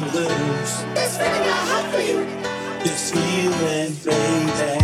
don't. This feeling I have for you. This feeling, baby.